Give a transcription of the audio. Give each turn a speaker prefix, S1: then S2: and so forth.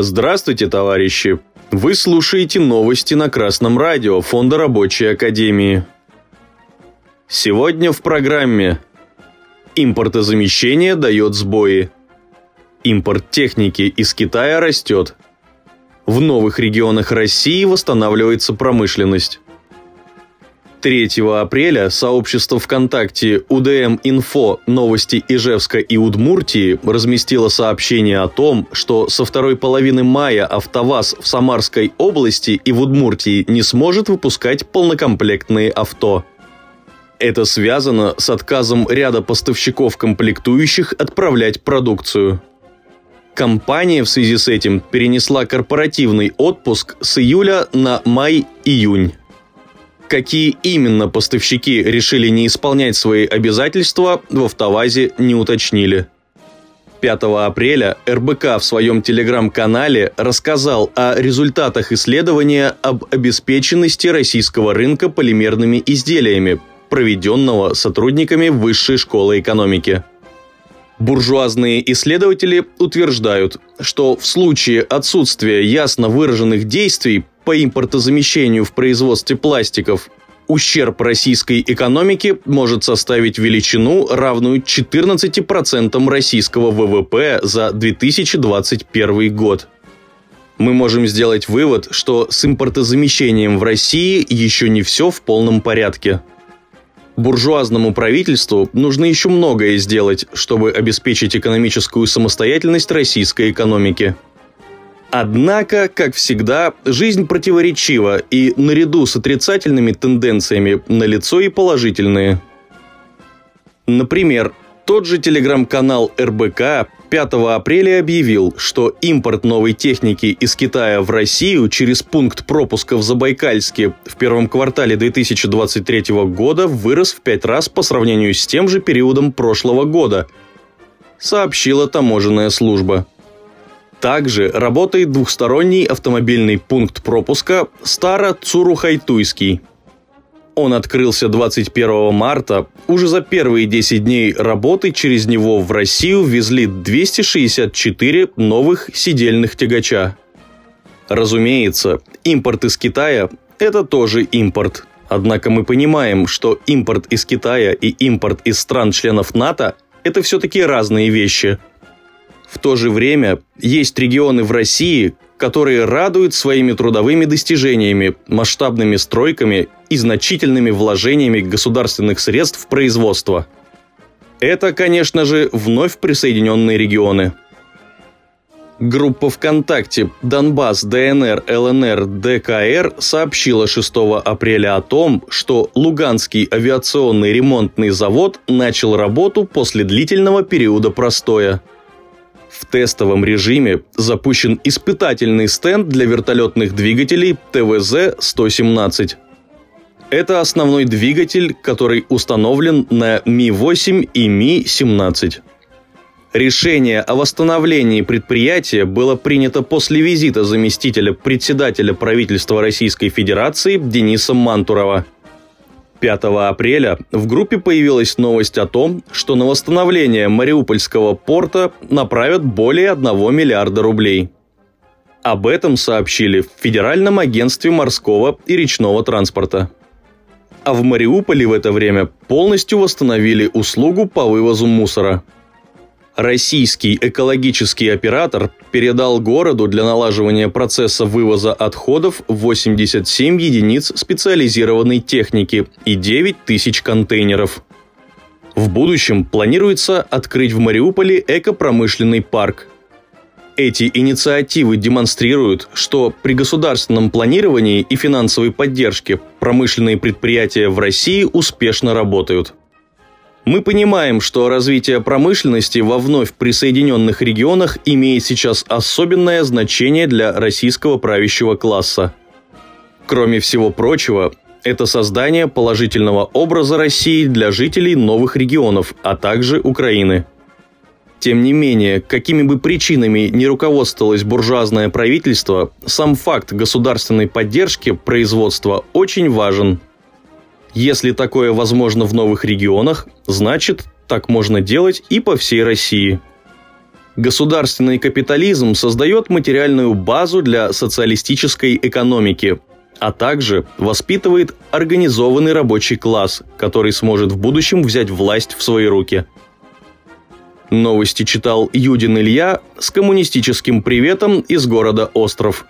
S1: Здравствуйте, товарищи! Вы слушаете новости на Красном радио Фонда Рабочей Академии. Сегодня в программе Импортозамещение дает сбои. Импорт техники из Китая растет. В новых регионах России восстанавливается промышленность. 3 апреля сообщество ВКонтакте УДМ Инфо Новости Ижевска и Удмуртии разместило сообщение о том, что со второй половины мая АвтоВАЗ в Самарской области и в Удмуртии не сможет выпускать полнокомплектные авто. Это связано с отказом ряда поставщиков комплектующих отправлять продукцию. Компания в связи с этим перенесла корпоративный отпуск с июля на май-июнь. Какие именно поставщики решили не исполнять свои обязательства, в «АвтоВАЗе» не уточнили. 5 апреля РБК в своем телеграм-канале рассказал о результатах исследования об обеспеченности российского рынка полимерными изделиями, проведенного сотрудниками Высшей школы экономики. Буржуазные исследователи утверждают, что в случае отсутствия ясно выраженных действий по импортозамещению в производстве пластиков, ущерб российской экономике может составить величину, равную 14% российского ВВП за 2021 год. Мы можем сделать вывод, что с импортозамещением в России еще не все в полном порядке – Буржуазному правительству нужно еще многое сделать, чтобы обеспечить экономическую самостоятельность российской экономики. Однако, как всегда, жизнь противоречива, и наряду с отрицательными тенденциями налицо и положительные. Например, тот же телеграм-канал РБК 5 апреля объявил, что импорт новой техники из Китая в Россию через пункт пропуска в Забайкальске в первом квартале 2023 года вырос в пять раз по сравнению с тем же периодом прошлого года, сообщила таможенная служба. Также работает двухсторонний автомобильный пункт пропуска Старо-Цурухайтуйский – он открылся 21 марта. Уже за первые 10 дней работы через него в Россию везли 264 новых сидельных тягача. Разумеется, импорт из Китая – это тоже импорт. Однако мы понимаем, что импорт из Китая и импорт из стран-членов НАТО – это все-таки разные вещи. В то же время есть регионы в России, которые радуют своими трудовыми достижениями, масштабными стройками и значительными вложениями государственных средств в производство. Это, конечно же, вновь присоединенные регионы. Группа ВКонтакте «Донбасс, ДНР, ЛНР, ДКР» сообщила 6 апреля о том, что Луганский авиационный ремонтный завод начал работу после длительного периода простоя – в тестовом режиме запущен испытательный стенд для вертолетных двигателей ТВЗ-117. Это основной двигатель, который установлен на Ми-8 и Ми-17. Решение о восстановлении предприятия было принято после визита заместителя председателя правительства Российской Федерации Дениса Мантурова – 5 апреля в группе появилась новость о том, что на восстановление Мариупольского порта направят более 1 миллиарда рублей. Об этом сообщили в Федеральном агентстве морского и речного транспорта. А в Мариуполе в это время полностью восстановили услугу по вывозу мусора – Российский экологический оператор передал городу для налаживания процесса вывоза отходов 87 единиц специализированной техники и 9 тысяч контейнеров. В будущем планируется открыть в Мариуполе экопромышленный парк. Эти инициативы демонстрируют, что при государственном планировании и финансовой поддержке промышленные предприятия в России успешно работают. Мы понимаем, что развитие промышленности во вновь присоединенных регионах имеет сейчас особенное значение для российского правящего класса. Кроме всего прочего, это создание положительного образа России для жителей новых регионов, а также Украины. Тем не менее, какими бы причинами не руководствовалось буржуазное правительство, сам факт государственной поддержки производства очень важен – если такое возможно в новых регионах, значит, так можно делать и по всей России. Государственный капитализм создает материальную базу для социалистической экономики, а также воспитывает организованный рабочий класс, который сможет в будущем взять власть в свои руки. Новости читал Юдин Илья с коммунистическим приветом из города Остров.